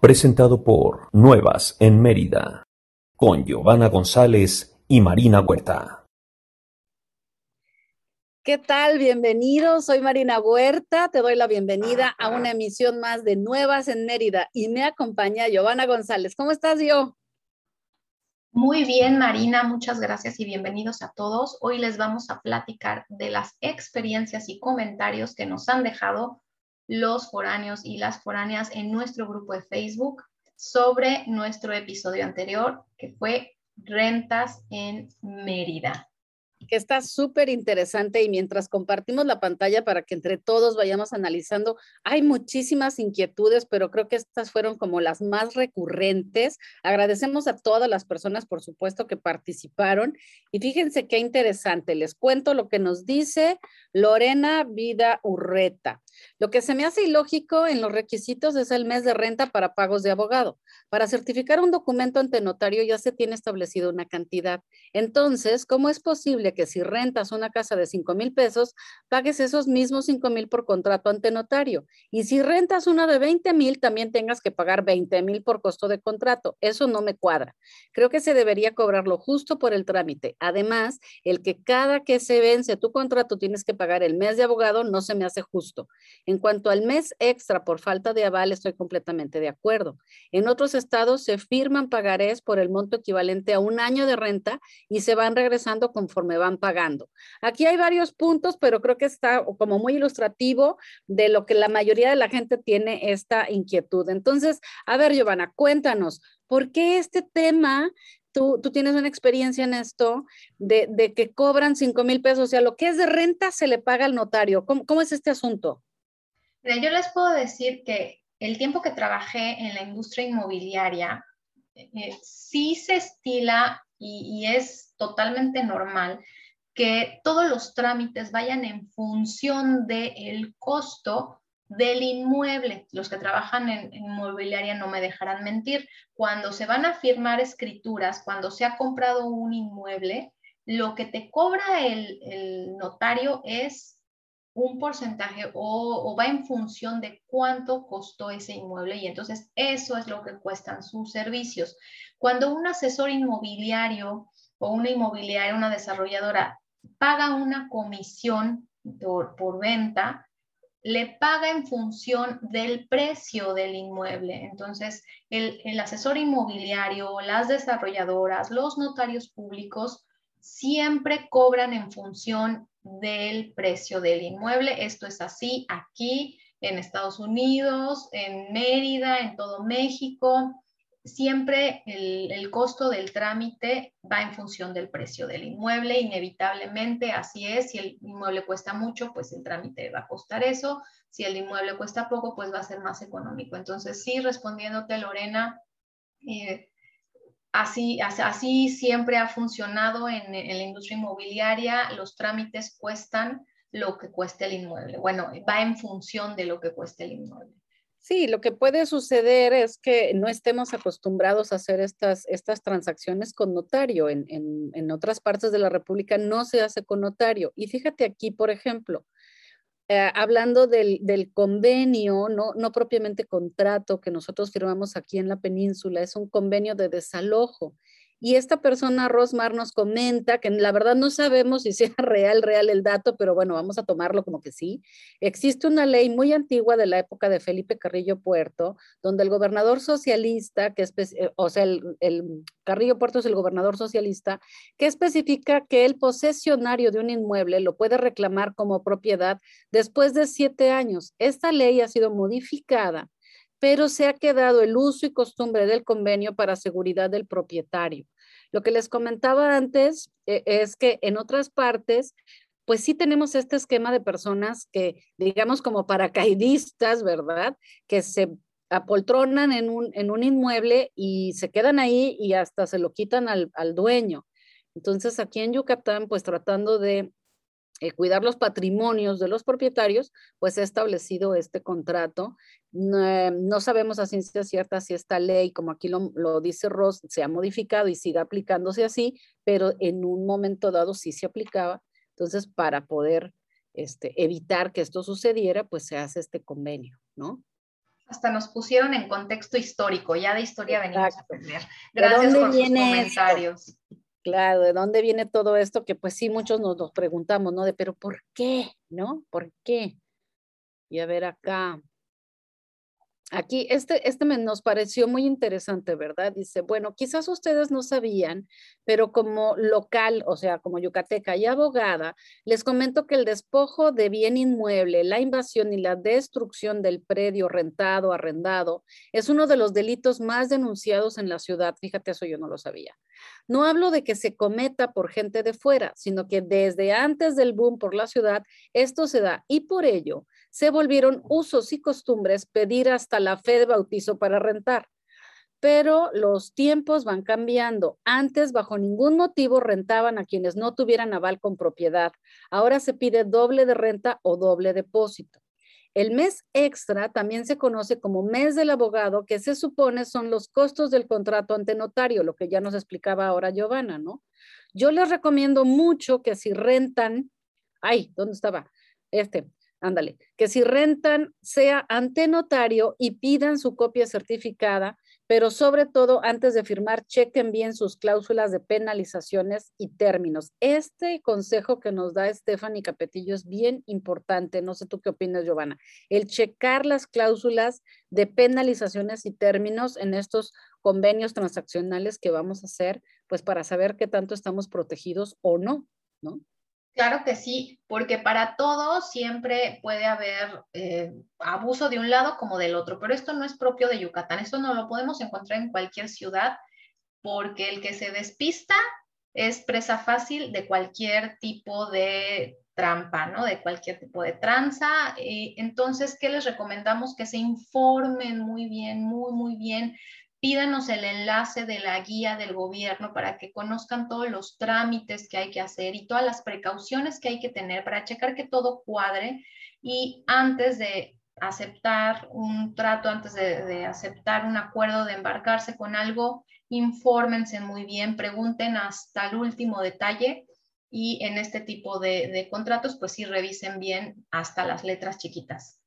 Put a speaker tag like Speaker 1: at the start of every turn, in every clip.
Speaker 1: presentado por Nuevas en Mérida, con Giovanna González y Marina Huerta.
Speaker 2: ¿Qué tal? Bienvenidos. Soy Marina Huerta. Te doy la bienvenida a una emisión más de Nuevas en Mérida y me acompaña Giovanna González. ¿Cómo estás, yo?
Speaker 3: Muy bien, Marina. Muchas gracias y bienvenidos a todos. Hoy les vamos a platicar de las experiencias y comentarios que nos han dejado los foráneos y las foráneas en nuestro grupo de Facebook sobre nuestro episodio anterior, que fue rentas en Mérida
Speaker 2: que está súper interesante y mientras compartimos la pantalla para que entre todos vayamos analizando, hay muchísimas inquietudes, pero creo que estas fueron como las más recurrentes. Agradecemos a todas las personas, por supuesto, que participaron y fíjense qué interesante. Les cuento lo que nos dice Lorena Vida Urreta. Lo que se me hace ilógico en los requisitos es el mes de renta para pagos de abogado. Para certificar un documento ante notario ya se tiene establecido una cantidad. Entonces, ¿cómo es posible que si rentas una casa de 5 mil pesos, pagues esos mismos 5 mil por contrato ante notario? Y si rentas una de 20 mil, también tengas que pagar 20 mil por costo de contrato. Eso no me cuadra. Creo que se debería cobrar lo justo por el trámite. Además, el que cada que se vence tu contrato tienes que pagar el mes de abogado no se me hace justo. En cuanto al mes extra por falta de aval, estoy completamente de acuerdo. En otros estados se firman pagarés por el monto equivalente a un año de renta y se van regresando conforme van pagando. Aquí hay varios puntos, pero creo que está como muy ilustrativo de lo que la mayoría de la gente tiene esta inquietud. Entonces, a ver, Giovanna, cuéntanos, ¿por qué este tema Tú, tú, tienes una experiencia en esto de, que cobran 5 mil pesos, o sea, lo que es de renta se le paga al notario. ¿Cómo, ¿Cómo, es este asunto?
Speaker 3: Yo les puedo decir que el tiempo que trabajé en la industria inmobiliaria, eh, sí se estila y, es totalmente normal que todos los trámites vayan en función del costo del inmueble. Los que trabajan en, inmobiliaria no me dejarán mentir. Cuando se van a firmar escrituras, cuando se ha comprado un inmueble, lo que te cobra el notario es un porcentaje o, va en función de cuánto costó ese inmueble y entonces eso es lo que cuestan sus servicios. Cuando un asesor inmobiliario o una inmobiliaria, una desarrolladora paga una comisión por, venta, le paga en función del precio del inmueble. Entonces, el, el asesor inmobiliario, las desarrolladoras, los notarios públicos siempre cobran en función del precio del inmueble. Esto es así aquí en Estados Unidos, en Mérida, en todo México. Siempre el, costo del trámite va en función del precio del inmueble, inevitablemente así es. Si el inmueble cuesta mucho, pues el trámite va a costar eso. Si el inmueble cuesta poco, pues va a ser más económico. Entonces, sí, respondiéndote, Lorena, eh, Así, así siempre ha funcionado en, la industria inmobiliaria. Los trámites cuestan lo que cueste el inmueble. Bueno, va en función de lo que cueste el inmueble.
Speaker 2: Sí, lo que puede suceder es que no estemos acostumbrados a hacer estas, estas transacciones con notario. En, en otras partes de la República no se hace con notario. Y fíjate aquí, por ejemplo, eh, hablando del, convenio, no, no propiamente contrato que nosotros firmamos aquí en la península, es un convenio de desalojo. Y esta persona, Rosmar, nos comenta que la verdad no sabemos si sea real, real el dato, pero bueno, vamos a tomarlo como que sí. Existe una ley muy antigua de la época de Felipe Carrillo Puerto, donde el gobernador socialista, que eh, o sea, el, el Carrillo Puerto es el gobernador socialista, que especifica que el posesionario de un inmueble lo puede reclamar como propiedad después de siete años. Esta ley ha sido modificada pero se ha quedado el uso y costumbre del convenio para seguridad del propietario. Lo que les comentaba antes eh, es que en otras partes, pues sí tenemos este esquema de personas que, digamos, como paracaidistas, ¿verdad? Que se apoltronan en un, en un inmueble y se quedan ahí y hasta se lo quitan al, al dueño. Entonces, aquí en Yucatán, pues tratando de eh, cuidar los patrimonios de los propietarios, pues se ha establecido este contrato. No, sabemos a ciencia cierta si esta ley, como aquí lo, lo, dice Ross, se ha modificado y siga aplicándose así, pero en un momento dado sí se aplicaba. Entonces, para poder este, evitar que esto sucediera, pues se hace este convenio, ¿no?
Speaker 3: Hasta nos pusieron en contexto histórico, ya de historia venimos a aprender. Gracias por sus comentarios.
Speaker 2: Claro, ¿de dónde viene todo esto? Que pues sí, muchos nos lo preguntamos, ¿no? De, pero ¿por qué? ¿No? ¿Por qué? Y a ver acá. Aquí, este, este nos pareció muy interesante, ¿verdad? Dice, bueno, quizás ustedes no sabían, pero como local, o sea, como yucateca y abogada, les comento que el despojo de bien inmueble, la invasión y la destrucción del predio rentado, arrendado, es uno de los delitos más denunciados en la ciudad. Fíjate, eso yo no lo sabía. No hablo de que se cometa por gente de fuera, sino que desde antes del boom por la ciudad, esto se da y por ello se volvieron usos y costumbres pedir hasta la fe de bautizo para rentar. Pero los tiempos van cambiando. Antes, bajo ningún motivo, rentaban a quienes no tuvieran aval con propiedad. Ahora se pide doble de renta o doble depósito. El mes extra también se conoce como mes del abogado, que se supone son los costos del contrato ante notario, lo que ya nos explicaba ahora Giovanna, ¿no? Yo les recomiendo mucho que si rentan, ay, ¿dónde estaba? Este, ándale, que si rentan sea ante notario y pidan su copia certificada, pero sobre todo antes de firmar, chequen bien sus cláusulas de penalizaciones y términos. Este consejo que nos da Stephanie Capetillo es bien importante, no sé tú qué opinas, Giovanna, el checar las cláusulas de penalizaciones y términos en estos convenios transaccionales que vamos a hacer, pues para saber qué tanto estamos protegidos o no, ¿no?
Speaker 3: Claro que sí, porque para todo siempre puede haber eh, abuso de un lado como del otro, pero esto no es propio de Yucatán, esto no lo podemos encontrar en cualquier ciudad, porque el que se despista es presa fácil de cualquier tipo de trampa, ¿no? De cualquier tipo de tranza. Eh, entonces, ¿qué les recomendamos? Que se informen muy bien, muy, muy bien pídanos el enlace de la guía del gobierno para que conozcan todos los trámites que hay que hacer y todas las precauciones que hay que tener para checar que todo cuadre y antes de aceptar un trato, antes de, aceptar un acuerdo de embarcarse con algo, infórmense muy bien, pregunten hasta el último detalle y en este tipo de, de contratos, pues sí revisen bien hasta las letras chiquitas.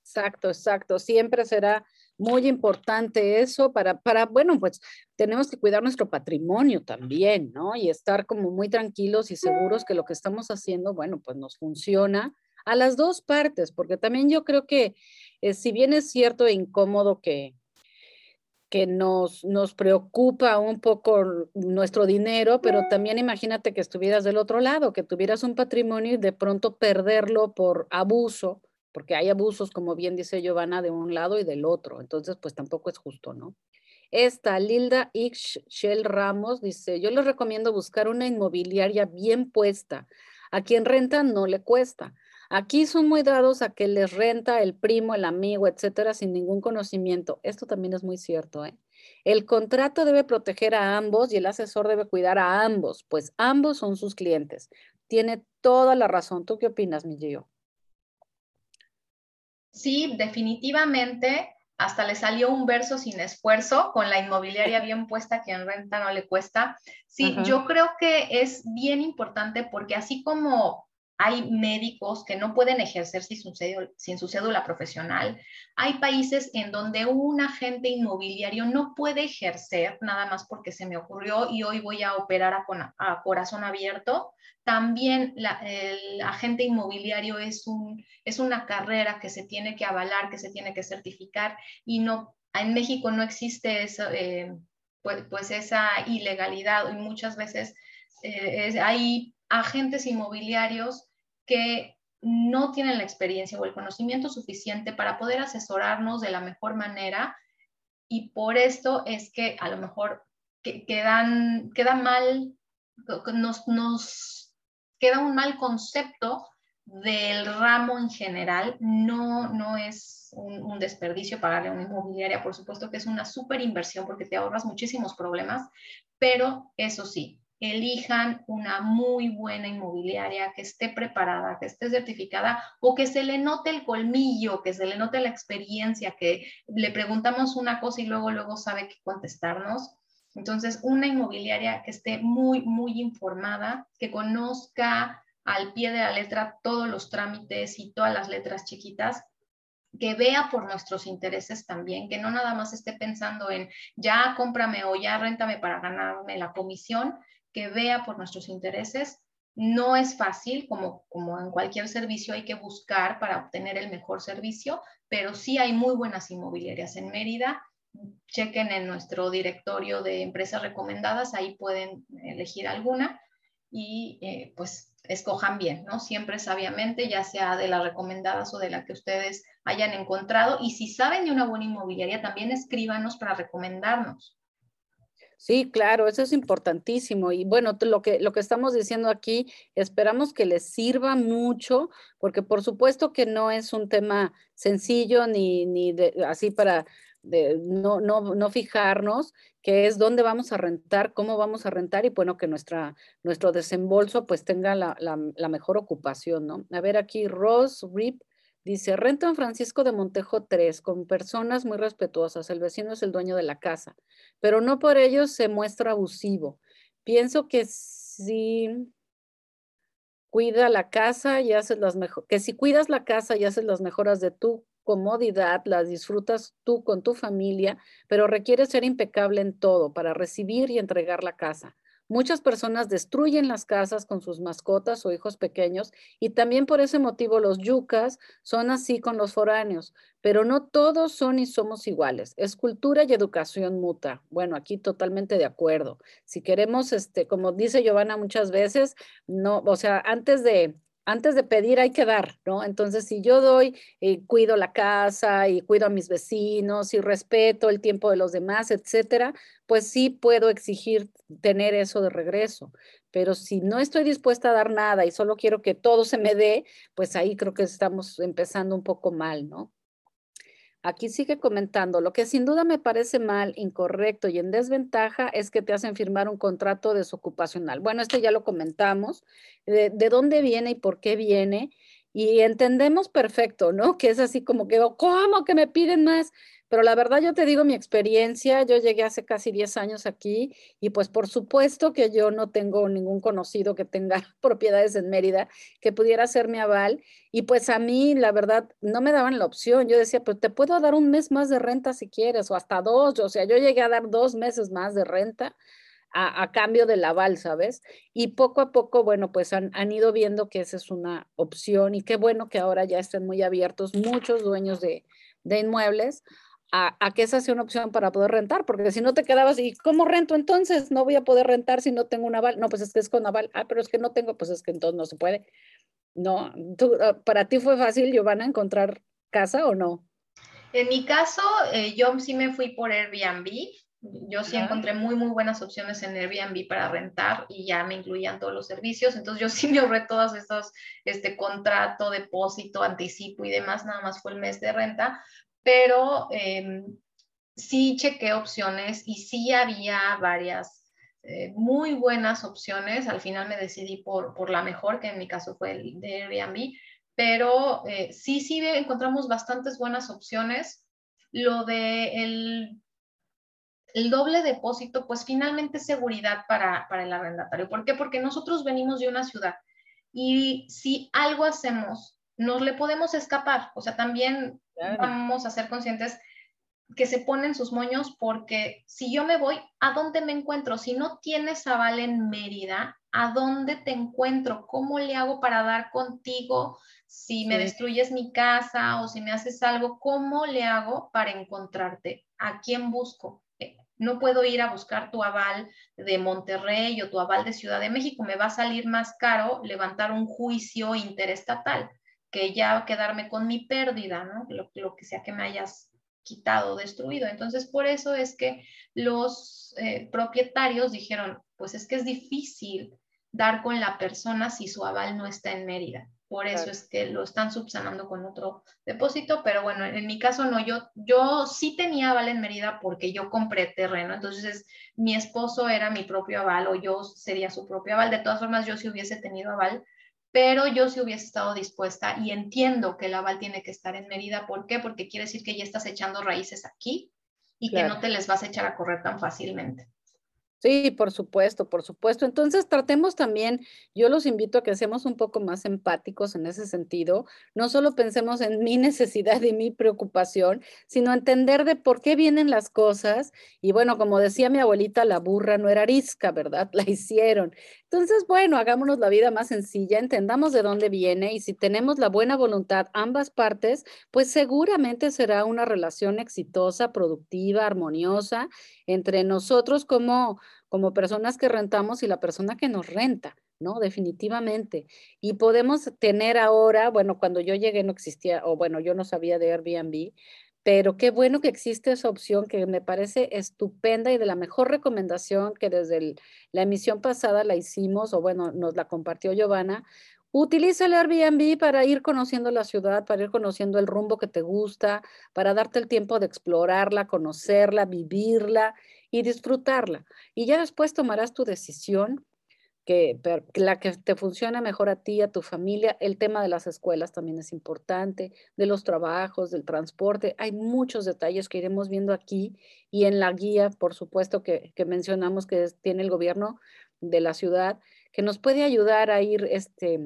Speaker 2: Exacto, exacto. Siempre será muy importante eso para, para, bueno, pues tenemos que cuidar nuestro patrimonio también, ¿no? Y estar como muy tranquilos y seguros que lo que estamos haciendo, bueno, pues nos funciona a las dos partes, porque también yo creo que eh, si bien es cierto e incómodo que, que nos, nos preocupa un poco nuestro dinero, pero también imagínate que estuvieras del otro lado, que tuvieras un patrimonio y de pronto perderlo por abuso, porque hay abusos, como bien dice Giovanna, de un lado y del otro. Entonces, pues tampoco es justo, ¿no? Esta, Lilda Shell Ramos, dice, yo les recomiendo buscar una inmobiliaria bien puesta. A quien renta no le cuesta. Aquí son muy dados a que les renta el primo, el amigo, etcétera, sin ningún conocimiento. Esto también es muy cierto, ¿eh? El contrato debe proteger a ambos y el asesor debe cuidar a ambos, pues ambos son sus clientes. Tiene toda la razón. ¿Tú qué opinas, mi Gio?
Speaker 3: Sí, definitivamente hasta le salió un verso sin esfuerzo, con la inmobiliaria bien puesta, que en renta no le cuesta. Sí, yo creo que es bien importante porque así como hay médicos que no pueden ejercer sin su, cédula, sin su cédula profesional. Hay países en donde un agente inmobiliario no puede ejercer nada más porque se me ocurrió y hoy voy a operar a, corazón abierto. También el agente inmobiliario es, un, es una carrera que se tiene que avalar, que se tiene que certificar y no, en México no existe eso, eh, pues, pues, esa ilegalidad y muchas veces eh, hay agentes inmobiliarios que no tienen la experiencia o el conocimiento suficiente para poder asesorarnos de la mejor manera y por esto es que a lo mejor quedan, queda mal, nos, nos queda un mal concepto del ramo en general. No, no es un, desperdicio pagarle a una inmobiliaria, por supuesto que es una súper inversión porque te ahorras muchísimos problemas, pero eso sí, elijan una muy buena inmobiliaria que esté preparada, que esté certificada o que se le note el colmillo, que se le note la experiencia, que le preguntamos una cosa y luego luego sabe qué contestarnos. Entonces, una inmobiliaria que esté muy, muy informada, que conozca al pie de la letra todos los trámites y todas las letras chiquitas que vea por nuestros intereses también, que no nada más esté pensando en ya cómprame o ya réntame para ganarme la comisión, que vea por nuestros intereses. No es fácil, como, como en cualquier servicio hay que buscar para obtener el mejor servicio, pero sí hay muy buenas inmobiliarias en Mérida. Chequen en nuestro directorio de empresas recomendadas, ahí pueden elegir alguna y eh, pues escojan bien, ¿no? Siempre sabiamente, ya sea de las recomendadas o de la que ustedes hayan encontrado. Y si saben de una buena inmobiliaria, también escríbanos para recomendarnos.
Speaker 2: Sí, claro, eso es importantísimo. Y bueno, lo que, lo que estamos diciendo aquí, esperamos que les sirva mucho, porque por supuesto que no es un tema sencillo ni, ni de, así para de no, no, no fijarnos, que es dónde vamos a rentar, cómo vamos a rentar y bueno, que nuestra, nuestro desembolso pues tenga la, la, mejor ocupación, ¿no? A ver aquí, Ross Rip dice, renta en Francisco de Montejo 3 con personas muy respetuosas, el vecino es el dueño de la casa, pero no por ello se muestra abusivo. Pienso que si cuida la casa y haces las mejores, que si cuidas la casa y haces las mejoras de tu comodidad, las disfrutas tú con tu familia, pero requiere ser impecable en todo para recibir y entregar la casa. Muchas personas destruyen las casas con sus mascotas o hijos pequeños y también por ese motivo los yucas son así con los foráneos, pero no todos son y somos iguales. Es cultura y educación muta. Bueno, aquí totalmente de acuerdo. Si queremos, este, como dice Giovanna muchas veces, no, o sea, antes de antes de pedir hay que dar, ¿no? Entonces, si yo doy, eh, cuido la casa y cuido a mis vecinos y respeto el tiempo de los demás, etcétera, pues sí puedo exigir tener eso de regreso. Pero si no estoy dispuesta a dar nada y solo quiero que todo se me dé, pues ahí creo que estamos empezando un poco mal, ¿no? Aquí sigue comentando, lo que sin duda me parece mal, incorrecto y en desventaja es que te hacen firmar un contrato desocupacional. Bueno, este ya lo comentamos, de, dónde viene y por qué viene. Y entendemos perfecto, ¿no? Que es así como que, ¿cómo que me piden más? Pero la verdad yo te digo mi experiencia, yo llegué hace casi 10 años aquí y pues por supuesto que yo no tengo ningún conocido que tenga propiedades en Mérida que pudiera ser mi aval y pues a mí la verdad no me daban la opción. Yo decía, pues te puedo dar un mes más de renta si quieres o hasta dos. O sea, yo llegué a dar dos meses más de renta. A, cambio del aval, ¿sabes? Y poco a poco, bueno, pues han, han, ido viendo que esa es una opción y qué bueno que ahora ya estén muy abiertos muchos dueños de, de inmuebles a, que esa sea una opción para poder rentar, porque si no te quedabas, ¿y cómo rento entonces? No voy a poder rentar si no tengo un aval. No, pues es que es con aval. Ah, pero es que no tengo, pues es que entonces no se puede. No, ah, ¿para ti fue fácil, Giovanna, encontrar casa o no?
Speaker 3: En mi caso, eh, yo sí me fui por Airbnb. Yo sí encontré muy, muy buenas opciones en Airbnb para rentar y ya me incluían todos los servicios. Entonces yo sí me ahorré todos estos, este contrato, depósito, anticipo y demás. Nada más fue el mes de renta pero em, sí chequé opciones y sí había varias eh, muy buenas opciones. Al final me decidí por, por, la mejor, que en mi caso fue el de Airbnb, pero eh, sí, sí encontramos bastantes buenas opciones. Lo de el, el doble depósito, pues finalmente seguridad para, para el arrendatario. ¿Por qué? Porque nosotros venimos de una ciudad y si algo hacemos nos le podemos escapar. O sea, también vamos a ser conscientes que se ponen sus moños porque si yo me voy, ¿a dónde me encuentro? Si no tienes aval en Mérida, ¿a dónde te encuentro? ¿Cómo le hago para dar contigo? Si me destruyes mi casa o si me haces algo, ¿cómo le hago para encontrarte? ¿A quién busco? No puedo ir a buscar tu aval de Monterrey o tu aval de Ciudad de México. Me va a salir más caro levantar un juicio interestatal que ya quedarme con mi pérdida, ¿no? Lo, lo que sea que me hayas quitado, destruido. Entonces, por eso es que los eh, propietarios dijeron, pues es que es difícil dar con la persona si su aval no está en Mérida. Por eso es que lo están subsanando con otro depósito, pero bueno, en mi caso no, yo, yo sí tenía aval en Mérida porque yo compré terreno, entonces mi esposo era mi propio aval o yo sería su propio aval. De todas formas, yo si hubiese tenido aval, pero yo sí hubiese estado dispuesta y entiendo que el aval tiene que estar en Mérida. ¿Por qué? Porque quiere decir que ya estás echando raíces aquí y que no te les vas a echar a correr tan fácilmente.
Speaker 2: Sí, por supuesto, por supuesto. Entonces, tratemos también, yo los invito a que seamos un poco más empáticos en ese sentido. No solo pensemos en mi necesidad y mi preocupación, sino entender de por qué vienen las cosas. Y bueno, como decía mi abuelita, la burra no era arisca, ¿verdad? La hicieron. Entonces, bueno, hagámonos la vida más sencilla, entendamos de dónde viene y si tenemos la buena voluntad ambas partes, pues seguramente será una relación exitosa, productiva, armoniosa entre nosotros como como personas que rentamos y la persona que nos renta, ¿no? Definitivamente. Y podemos tener ahora, bueno, cuando yo llegué no existía, o bueno, yo no sabía de Airbnb, pero qué bueno que existe esa opción que me parece estupenda y de la mejor recomendación que desde la emisión pasada la hicimos, o bueno, nos la compartió Giovanna. Utiliza el Airbnb para ir conociendo la ciudad, para ir conociendo el rumbo que te gusta, para darte el tiempo de explorarla, conocerla, vivirla y disfrutarla. Y ya después tomarás tu decisión, que, la que te funcione mejor a ti, a tu familia. El tema de las escuelas también es importante, de los trabajos, del transporte. Hay muchos detalles que iremos viendo aquí y en la guía, por supuesto, que, mencionamos que tiene el gobierno de la ciudad, que nos puede ayudar a ir este,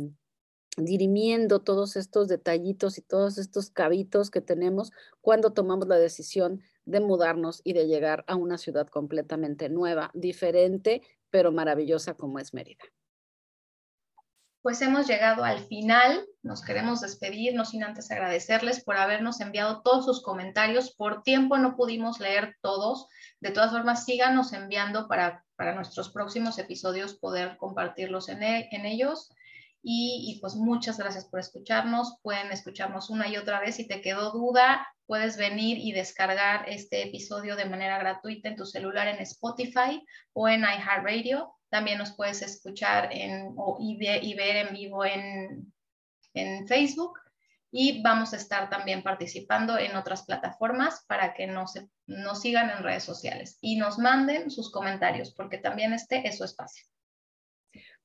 Speaker 2: dirimiendo todos estos detallitos y todos estos cabitos que tenemos cuando tomamos la decisión de mudarnos y de llegar a una ciudad completamente nueva, diferente, pero maravillosa como es Mérida.
Speaker 3: Pues hemos llegado al final, nos queremos despedir, no sin antes agradecerles por habernos enviado todos sus comentarios. Por tiempo no pudimos leer todos, de todas formas síganos enviando para, para nuestros próximos episodios poder compartirlos en, e, en ellos. Y, pues muchas gracias por escucharnos. Pueden escucharnos una y otra vez. Si te quedó duda, puedes venir y descargar este episodio de manera gratuita en tu celular en Spotify o en iHeartRadio. También nos puedes escuchar en, o, y, ver en vivo en, en Facebook. Y vamos a estar también participando en otras plataformas para que nos, nos sigan en redes sociales y nos manden sus comentarios, porque también este es su espacio.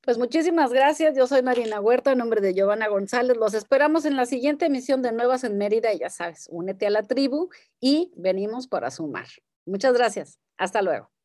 Speaker 2: Pues muchísimas gracias. Yo soy Marina Huerta, en nombre de Giovanna González. Los esperamos en la siguiente emisión de Nuevas en Mérida. Ya sabes, únete a la tribu y venimos para sumar. Muchas gracias. Hasta luego.